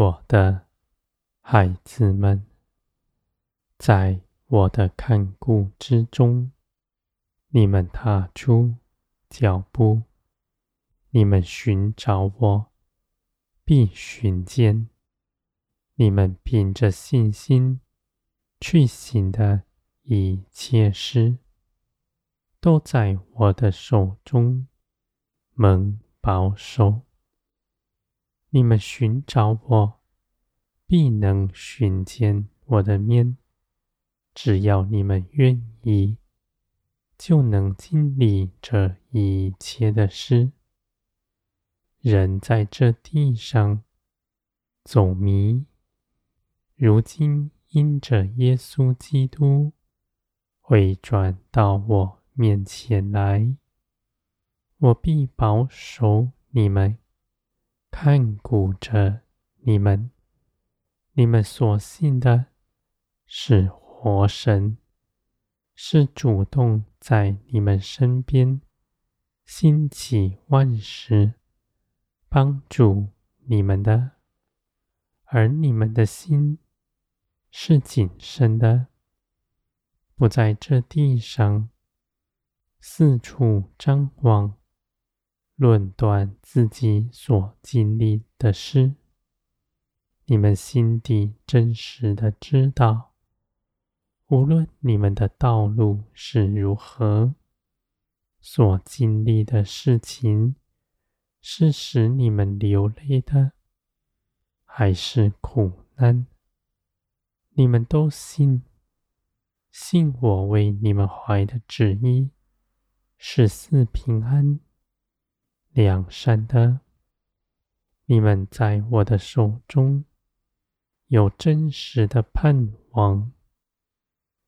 我的孩子们，在我的看顾之中，你们踏出脚步，你们寻找我，必寻见。你们凭着信心去行的一切事，都在我的手中蒙保守。你们寻找我，必能寻见我的面。只要你们愿意，就能经历这一切的事。人在这地上走迷，如今因着耶稣基督会转到我面前来，我必保守你们。看顾着你们，你们所信的是活神，是主动在你们身边兴起万事，帮助你们的，而你们的心是谨慎的，不在这地上四处张望。论断自己所经历的事，你们心底真实的知道，无论你们的道路是如何，所经历的事情是使你们流泪的，还是苦难，你们都信，信我为你们怀的旨意是赐平安。两善的，你们在我的手中有真实的盼望，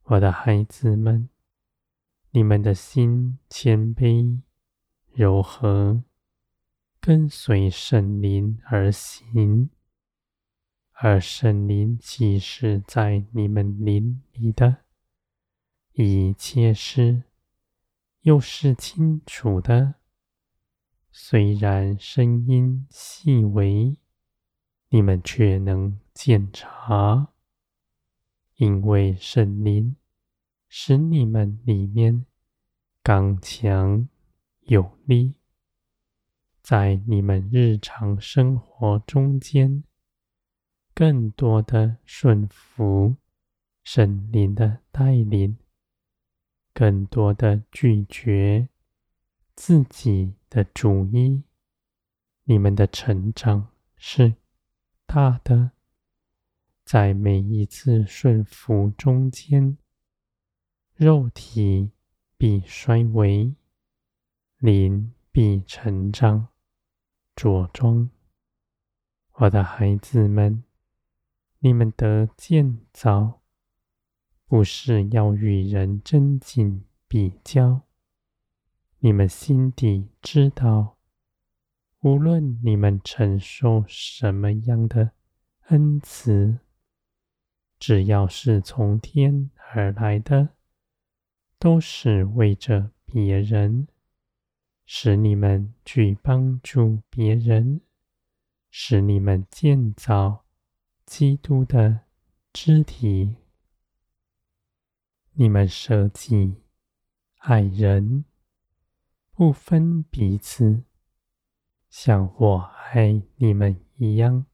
我的孩子们，你们的心谦卑柔和，跟随圣灵而行，而圣灵启示在你们灵里的一切事，又是清楚的。虽然声音细微，你们却能检查，因为圣灵使你们里面刚强有力，在你们日常生活中间，更多的顺服圣灵的带领，更多的拒绝自己的主意，你们的成长是大的，在每一次顺服中间，肉体必衰微，灵必成长着装。我的孩子们，你们得建造，不是要与人争竞比较。你们心底知道，无论你们承受什么样的恩赐，只要是从天而来的，都是为着别人，使你们去帮助别人，使你们建造基督的肢体。你们舍己爱人。不分彼此，像我爱你们一样。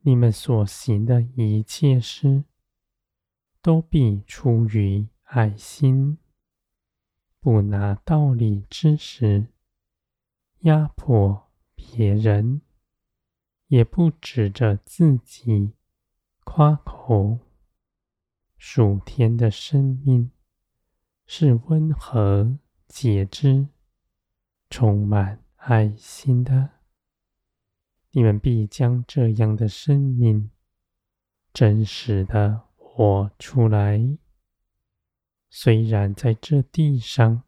你们所行的一切事，都必出于爱心，不拿道理之实压迫别人，也不指着自己夸口。属天的生命是温和。节制，充满爱心的，你们必将这样的生命真实的活出来。虽然在这地上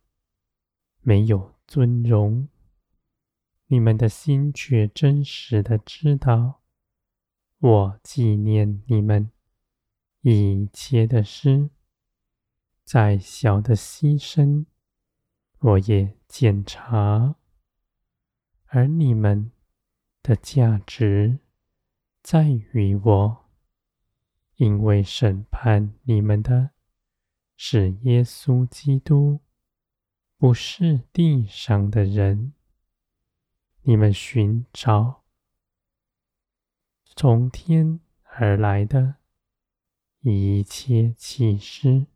没有尊荣，你们的心却真实的知道，我纪念你们一切的事，在小的牺牲。我也检查，而你们的价值在于我，因为审判你们的是耶稣基督，不是地上的人。你们寻找从天而来的一切启示，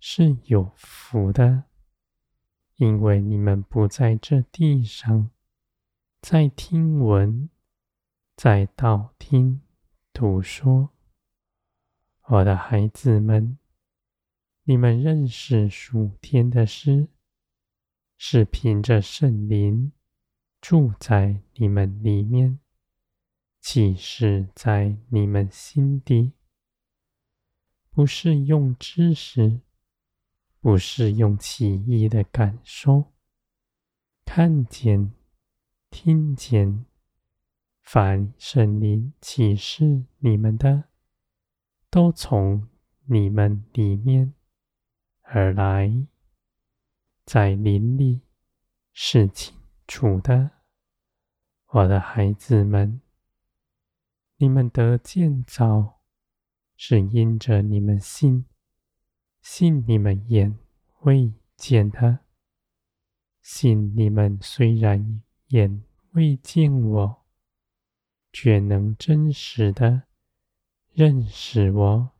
是有福的，因为你们不在这地上，在听闻，在道听途说。我的孩子们，你们认识属天的事，是凭着圣灵。住在你们里面，启示在你们心底，不是用知识，不是用奇异的感受，看见、听见，凡圣灵启示你们的，都从你们里面而来，在灵里是清楚的。我的孩子们，你们得建造，是因着你们信，信你们眼未见的，信你们虽然眼未见我，却能真实的认识我，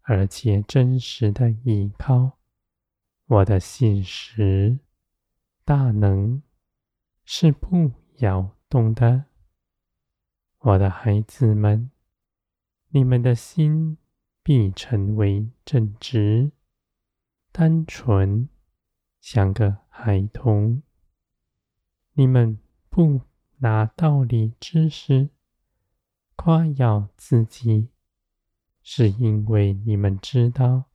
而且真实的依靠我的信实大能，是不。摇动的，我的孩子们，你们的心必成为正直、单纯，像个孩童。你们不拿道理知识夸耀自己，是因为你们知道，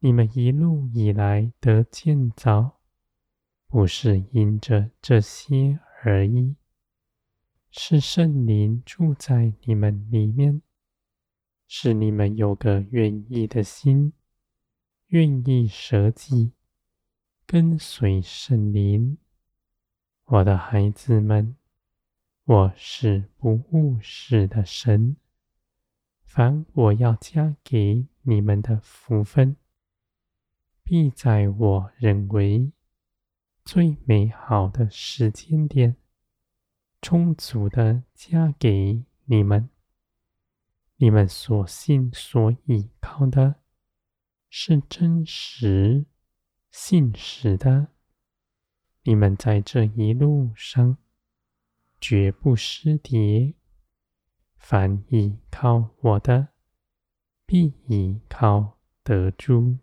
你们一路以来的建造，不是因着这些。而已，是圣灵住在你们里面，使你们有个愿意的心，愿意舍己，跟随圣灵。我的孩子们，我是不误事的神，凡我要加给你们的福分，必在我认为。最美好的时间点，充足的加给你们。你们所信所倚靠的，是真实、信实的。你们在这一路上，绝不失跌。凡倚靠我的，必倚靠得住。